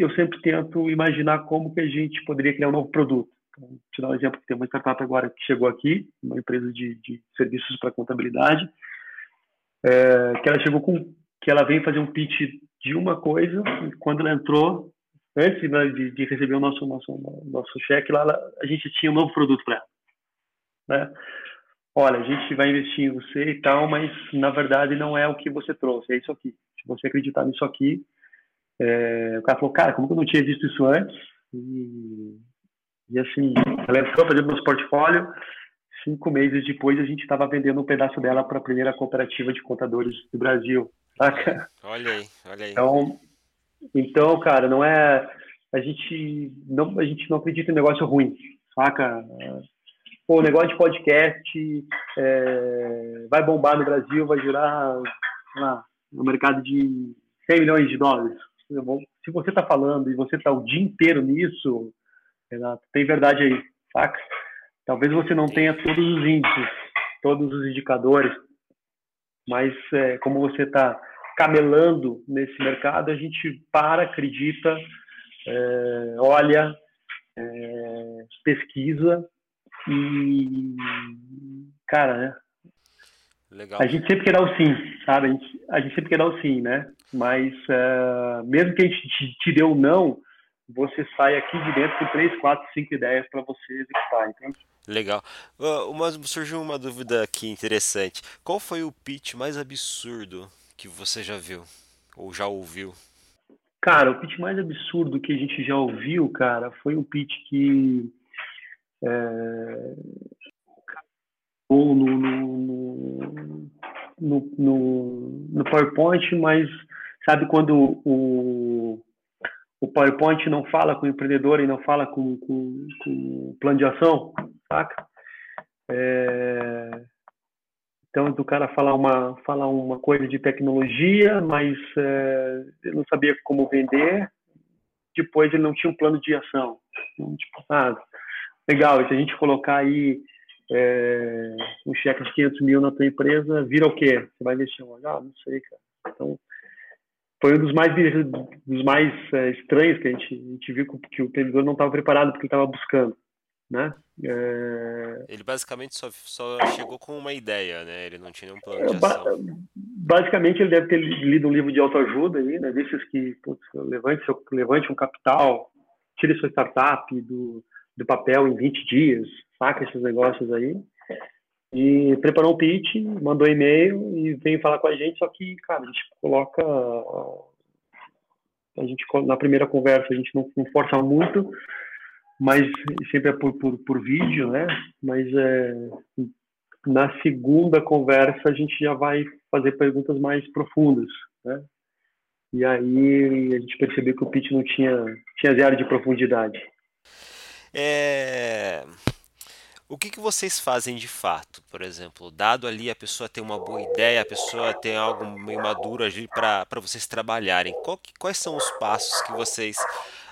eu sempre tento imaginar como que a gente poderia criar um novo produto. Então, vou te dar um exemplo, tem uma startup agora que chegou aqui, uma empresa de, de serviços para contabilidade, é, que ela chegou com, que ela veio fazer um pitch de uma coisa, e quando ela entrou, antes né, de, de, receber o nosso, nosso, nosso cheque, lá, ela, a gente tinha um novo produto para ela. Né? olha, a gente vai investir em você e tal, mas na verdade não é o que você trouxe, é isso aqui. Se você acreditar nisso aqui, é... o cara falou, cara, como que eu não tinha visto isso antes? E, e assim, ela entrou fazendo nosso portfólio, cinco meses depois a gente estava vendendo um pedaço dela para a primeira cooperativa de contadores do Brasil, saca? Olha aí, olha aí. Então, então cara, não é... A gente não, a gente não acredita em negócio ruim, saca? o negócio de podcast é, vai bombar no Brasil, vai girar lá, no mercado de 100 milhões de dólares. Se você está falando e você está o dia inteiro nisso, Renato, tem verdade aí, saca? Talvez você não tenha todos os índices, todos os indicadores, mas é, como você está camelando nesse mercado, a gente para, acredita, é, olha, é, pesquisa e, cara, né? Legal. A gente sempre quer dar o sim, sabe? A gente, a gente sempre quer dar o sim, né? Mas uh, mesmo que a gente te, te dê um não, você sai aqui de dentro com três, quatro, cinco ideias para você executar, entende? Legal. Uh, uma, surgiu uma dúvida aqui interessante. Qual foi o pitch mais absurdo que você já viu? Ou já ouviu? Cara, o pitch mais absurdo que a gente já ouviu, cara, foi um pitch que é, no, no, no, no, no PowerPoint, mas sabe quando o, o PowerPoint não fala com o empreendedor e não fala com, com, o plano de ação, saca? É, então, do cara falar uma, falar uma coisa de tecnologia, mas é, ele não sabia como vender, depois ele não tinha um plano de ação. Então, tipo, ah, legal, se a gente colocar aí é, um cheque de 500 mil na tua empresa, vira o quê? Você vai investir Ah, não sei, cara. Então, foi um dos mais, dos mais é, estranhos que a gente, a gente viu que o empreendedor não estava preparado porque ele estava buscando, né? É... Ele basicamente só, só chegou com uma ideia, né? Ele não tinha nenhum plano de ação. Basicamente, ele deve ter lido um livro de autoajuda aí, né? Desses que, putz, levante, seu, levante um capital, tire sua startup do, do papel em 20 dias, saca esses negócios aí. E preparou um pitch, mandou e-mail e veio falar com a gente, só que, cara, a gente coloca. A gente, na primeira conversa, a gente não, não força muito, mas sempre é por, por, por vídeo, né? Mas é, na segunda conversa a gente já vai fazer perguntas mais profundas, né? E aí a gente percebeu que o pitch não tinha, tinha zero de profundidade. É... O que, que vocês fazem de fato, por exemplo? Dado ali a pessoa tem uma boa ideia, a pessoa tem algo meio maduro ali para vocês trabalharem. Que, quais são os passos que vocês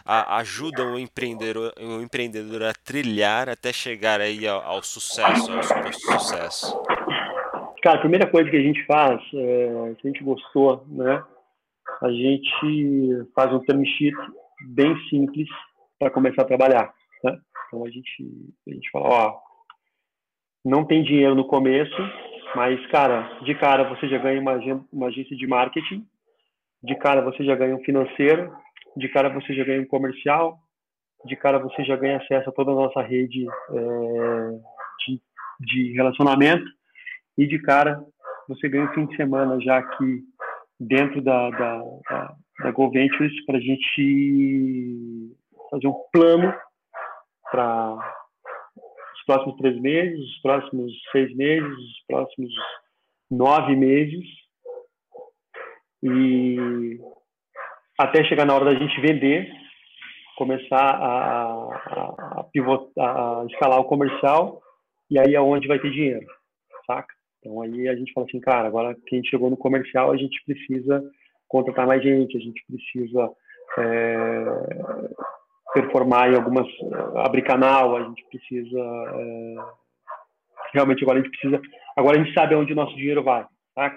a, ajudam o empreendedor, o empreendedor a trilhar até chegar aí ao, ao sucesso, ao sucesso? Cara, a primeira coisa que a gente faz, é, se a gente gostou, né? A gente faz um term sheet bem simples para começar a trabalhar. Então a gente, a gente fala, ó, não tem dinheiro no começo, mas, cara, de cara você já ganha uma, uma agência de marketing, de cara você já ganha um financeiro, de cara você já ganha um comercial, de cara você já ganha acesso a toda a nossa rede é, de, de relacionamento, e de cara você ganha um fim de semana já aqui dentro da, da, da, da Go Ventures para a gente fazer um plano para os próximos três meses, os próximos seis meses, os próximos nove meses. E até chegar na hora da gente vender, começar a, a, a, pivotar, a escalar o comercial, e aí é onde vai ter dinheiro, saca? Então aí a gente fala assim, cara, agora que a gente chegou no comercial, a gente precisa contratar mais gente, a gente precisa é, performar em algumas abrir canal a gente precisa é, realmente agora a gente precisa agora a gente sabe aonde o nosso dinheiro vai tá?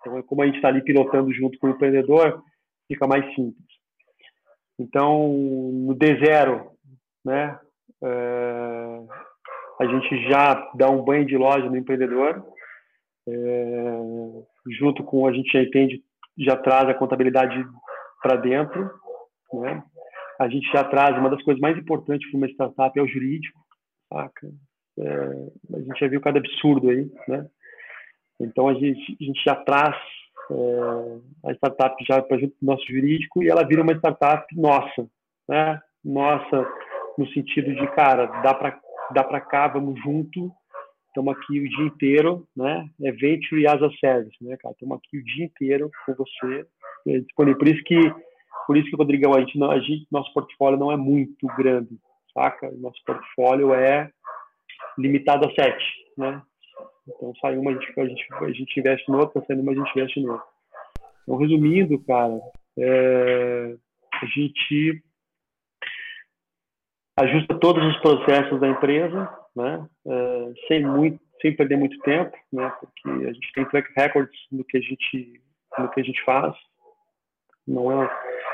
então como a gente está ali pilotando junto com o empreendedor fica mais simples então no D0 né é, a gente já dá um banho de loja no empreendedor é, junto com a gente já entende já traz a contabilidade para dentro né a gente já traz, uma das coisas mais importantes para uma startup é o jurídico, saca? É, a gente já viu cada absurdo aí, né? Então a gente, a gente já traz é, a startup já para junto do nosso jurídico e ela vira uma startup nossa, né? Nossa, no sentido de, cara, dá para dá para cá, vamos junto, estamos aqui o dia inteiro, né? É Venture as a Service, né, cara? Estamos aqui o dia inteiro com você, é disponível. Por isso que por isso que, Rodrigão, a gente, não, a gente, nosso portfólio não é muito grande, saca? Nosso portfólio é limitado a sete, né? Então, sai uma, a gente, a gente, a gente investe no outro, sai uma, a gente investe no outro. Então, resumindo, cara, é, a gente ajusta todos os processos da empresa, né? É, sem muito, sem perder muito tempo, né? Porque a gente tem track records no que a gente, no que a gente faz. Não é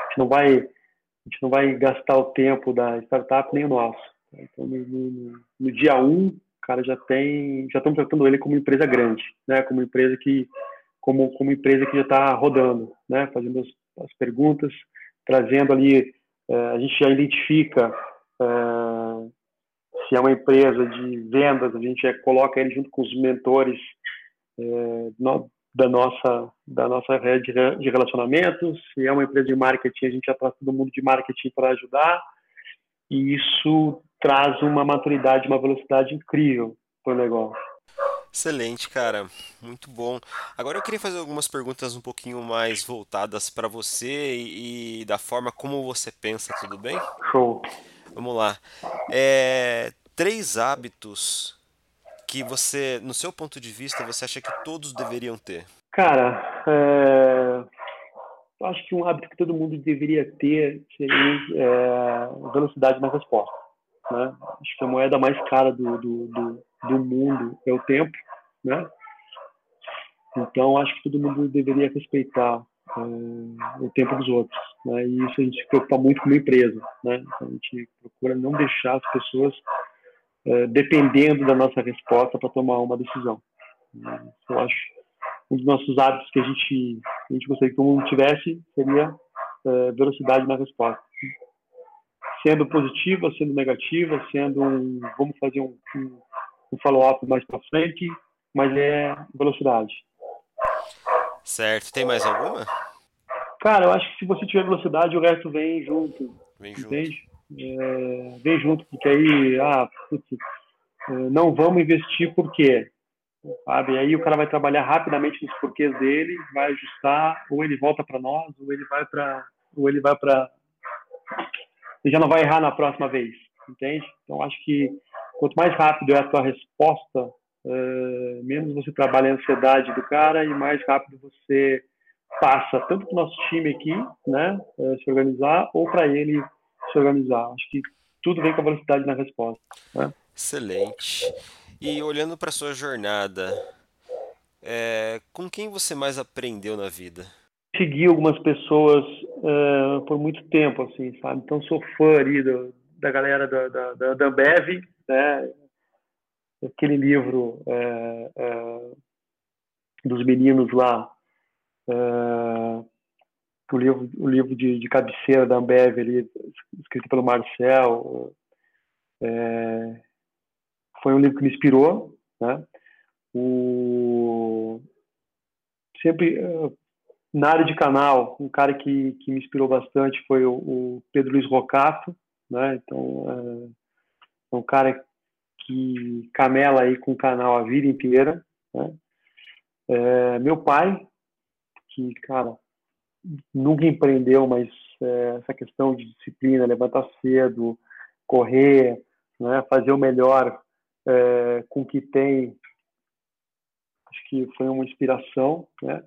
gente não vai, a gente não vai gastar o tempo da startup nem o nosso. Então, no, no, no dia 1, um, o cara já tem, já estamos tratando ele como empresa grande, né? Como empresa que, como, como empresa que já está rodando, né? Fazendo as, as, perguntas, trazendo ali, é, a gente já identifica é, se é uma empresa de vendas, a gente já coloca ele junto com os mentores é, no, da nossa da nossa rede de relacionamentos. Se é uma empresa de marketing, a gente já traz todo mundo de marketing para ajudar. E isso traz uma maturidade, uma velocidade incrível para o negócio. Excelente, cara. Muito bom. Agora eu queria fazer algumas perguntas um pouquinho mais voltadas para você e, e, da forma como você pensa, tudo bem? Show. Vamos lá. É, três hábitos que você, no seu ponto de vista, você acha que todos deveriam ter? Cara, é... eu acho que um hábito que todo mundo deveria ter seria é... velocidade na resposta. Né? Acho que a moeda mais cara do, do, do, do mundo é o tempo, né? Então acho que todo mundo deveria respeitar é, o tempo dos outros, né? E isso a gente se preocupa muito com uma empresa, né? Então, a gente procura não deixar as pessoas dependendo da nossa resposta para tomar uma decisão. Eu acho um dos nossos hábitos que a gente, a gente gostaria que todo mundo tivesse seria é, velocidade na resposta. Sendo positiva, sendo negativa, sendo um, vamos fazer um, um, um follow-up mais para frente, mas é velocidade. Certo. Tem mais alguma? Cara, eu acho que se você tiver velocidade, o resto vem junto. Vem entende? junto é, vem junto, porque aí, ah, putz, é, não vamos investir por quê? Sabe? Aí o cara vai trabalhar rapidamente nos porquês dele, vai ajustar, ou ele volta para nós, ou ele vai para, ou ele vai para, ele já não vai errar na próxima vez, entende? Então acho que quanto mais rápido é a tua resposta, é, menos você trabalha a ansiedade do cara e mais rápido você passa tanto para o nosso time aqui, né, se organizar, ou para ele se organizar. Acho que tudo vem com a velocidade na resposta. Né? Excelente. E olhando para sua jornada, é, com quem você mais aprendeu na vida? Segui algumas pessoas uh, por muito tempo, assim, sabe? Então sou fã ali do, da galera da, da, da, da Ambev, né? Aquele livro é, é, dos meninos lá, o livro, o livro de, de cabeceira da Ambev, ali, escrito pelo Marcel, é, foi um livro que me inspirou, né? O, sempre na área de canal, um cara que, que me inspirou bastante foi o, o Pedro Luiz Rocato, né? Então, é, é um cara que camela aí com o canal a vida inteira, né? É, meu pai, que, cara, nunca empreendeu, mas é, essa questão de disciplina, levantar cedo, correr, né, fazer o melhor é, com o que tem, acho que foi uma inspiração, né?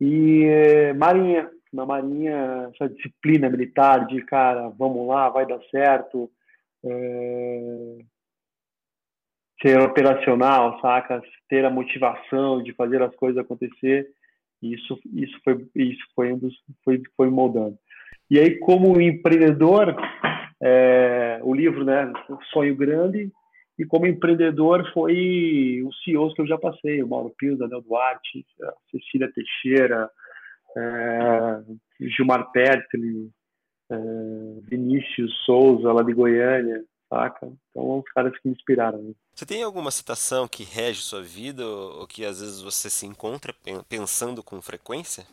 E é, Marinha, na Marinha, essa disciplina militar de, cara, vamos lá, vai dar certo, é, ser operacional, saca? Ter a motivação de fazer as coisas acontecer isso, isso foi, isso foi um dos, foi, foi moldando. E aí, como empreendedor, é, o livro, né, Sonho Grande, e como empreendedor foi os CEOs que eu já passei, o Mauro Pio, Daniel Duarte, a Cecília Teixeira, é, Gilmar Pertli, é, Vinícius Souza, lá de Goiânia, saca? Então, os caras que me inspiraram. Né? Você tem alguma citação que rege sua vida ou que às vezes você se encontra pensando com frequência?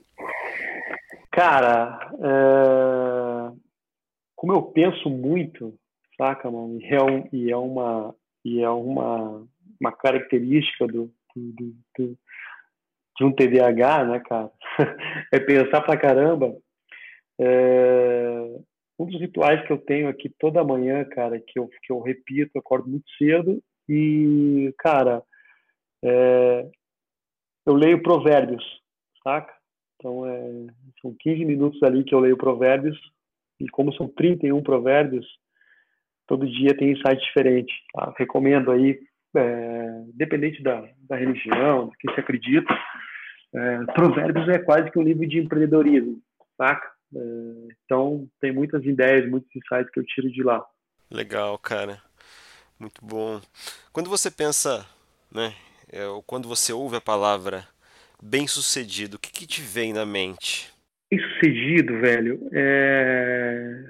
Cara, é... como eu penso muito, saca, mano? E é, um, e é uma e é uma, uma característica do, do, do, de um TDAH, né, cara? é pensar pra caramba. É... Um dos rituais que eu tenho aqui toda manhã, cara, que eu, que eu repito, eu acordo muito cedo e, cara, é, eu leio provérbios, saca? Então, é, são 15 minutos ali que eu leio provérbios, e como são 31 provérbios, todo dia tem insight diferente. Tá? Recomendo aí, é, dependente da, da religião, do que se acredita, é, provérbios é quase que um livro de empreendedorismo, saca? É, então, tem muitas ideias, muitos insights que eu tiro de lá. Legal, cara. Muito bom. Quando você pensa, né, é, ou quando você ouve a palavra bem-sucedido, o que, que te vem na mente? Bem-sucedido, velho, é...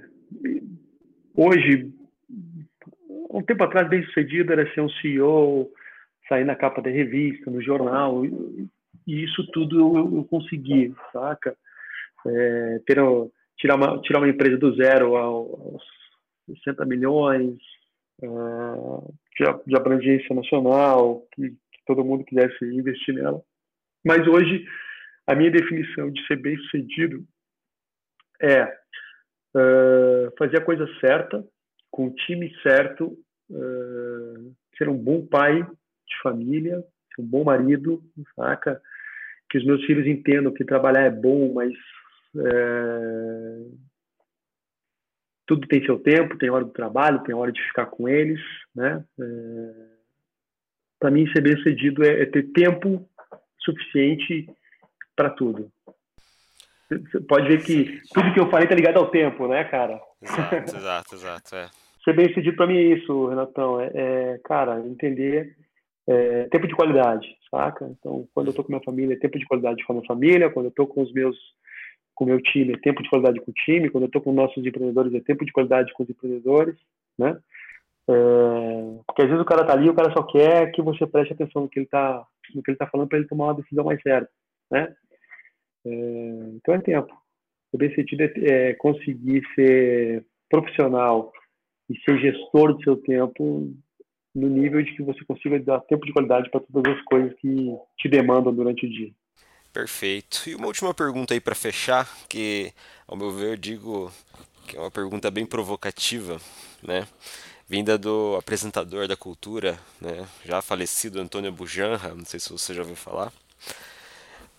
hoje, um tempo atrás, bem-sucedido era ser um CEO, sair na capa da revista, no jornal, e isso tudo eu, eu consegui, saca? É, ter, tirar, uma, tirar uma empresa do zero aos 60 milhões, é, de, abrangência nacional, que, que todo mundo quisesse investir nela. Mas hoje, a minha definição de ser bem-sucedido é uh, fazer a coisa certa, com o time certo, uh, ser um bom pai de família, ser um bom marido, saca? Que os meus filhos entendam que trabalhar é bom, mas é, tudo tem seu tempo, tem hora do trabalho, tem hora de ficar com eles, né? É, Para mim, ser bem-sucedido é, é ter tempo suficiente para tudo. Você pode ver que tudo que eu falei tá ligado ao tempo, né, cara? Exato, exato, exato. É. Ser bem sucedido para mim é isso, Renatão. É, é cara, entender é, tempo de qualidade, saca? Então, quando eu tô com minha família, é tempo de qualidade com a minha família. Quando eu tô com os meus, com o meu time, é tempo de qualidade com o time. Quando eu tô com nossos empreendedores, é tempo de qualidade com os empreendedores, né? É, porque às vezes o cara tá ali, o cara só quer que você preste atenção no que ele tá, no que ele tá falando para ele tomar uma decisão mais certa, né? É, então é tempo. O bem sentido é, é, conseguir ser profissional e ser gestor do seu tempo no nível de que você consiga dar tempo de qualidade para todas as coisas que te demandam durante o dia. Perfeito. E uma última pergunta aí para fechar, que ao meu ver eu digo que é uma pergunta bem provocativa, né? Vinda do apresentador da cultura, né? Já falecido Antônio Bujanra, não sei se você já ouviu falar.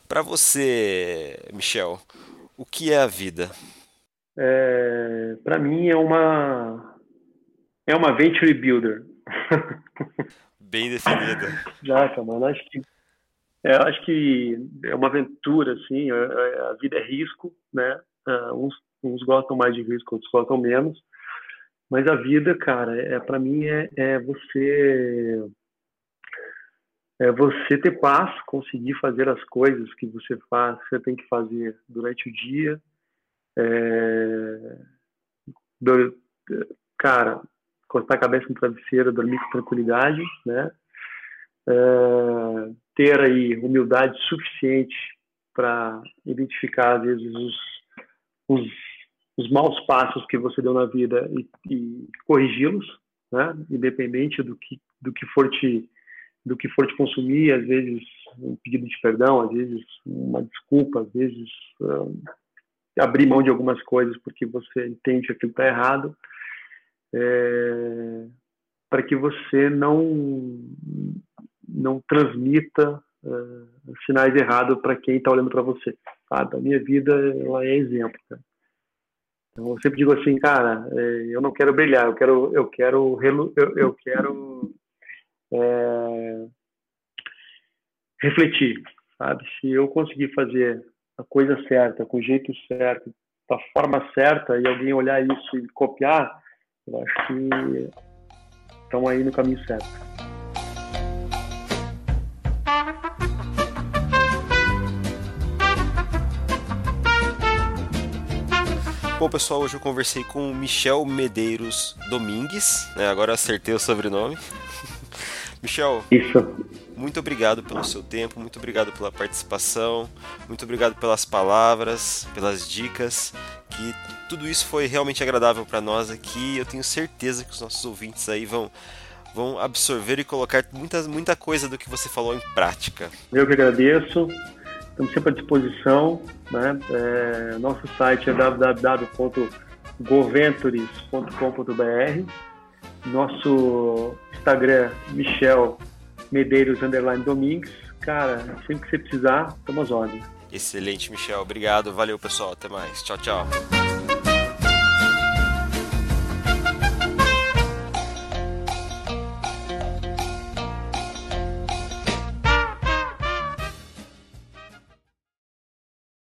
Para você, Michel, o que é a vida? É, Para mim é uma é uma venture builder. Bem definida. Já, mano. Acho que é, acho que é uma aventura, assim. A, é, é, a vida é risco, né? Uh, uns, uns gostam mais de risco, outros gostam menos. Mas a vida, cara, é para mim é, é você é você ter paz, conseguir fazer as coisas que você faz, você tem que fazer durante o dia. É, do, cara, cortar a cabeça no travesseiro, dormir com tranquilidade, né? É, ter aí humildade suficiente para identificar às vezes os, os, os, maus passos que você deu na vida e, e corrigi-los, né? Independente do que do que for te do que for te consumir, às vezes um pedido de perdão, às vezes uma desculpa, às vezes um, abrir mão de algumas coisas porque você entende que aquilo está errado, é, para que você não não transmita uh, sinais errados para quem está olhando para você. Sabe? A minha vida ela é exemplo. Cara. Então, eu sempre digo assim, cara, é, eu não quero brilhar, eu quero eu quero eu, eu quero é, refletir, sabe? Se eu conseguir fazer a coisa certa, com o jeito certo, da forma certa, e alguém olhar isso e copiar, eu acho que estão aí no caminho certo. Bom, pessoal, hoje eu conversei com o Michel Medeiros Domingues, né? agora acertei o sobrenome. Michel, Isso. muito obrigado pelo seu tempo, muito obrigado pela participação, muito obrigado pelas palavras, pelas dicas, que tudo isso foi realmente agradável para nós aqui. Eu tenho certeza que os nossos ouvintes aí vão vão absorver e colocar muita, muita coisa do que você falou em prática. Eu que agradeço, estamos sempre à disposição. Né? É, nosso site é www.goventures.com.br nosso Instagram, Michel Medeiros Underline Domingues. Cara, sempre que você precisar, estamos às ordens. Excelente, Michel. Obrigado. Valeu, pessoal. Até mais. Tchau, tchau.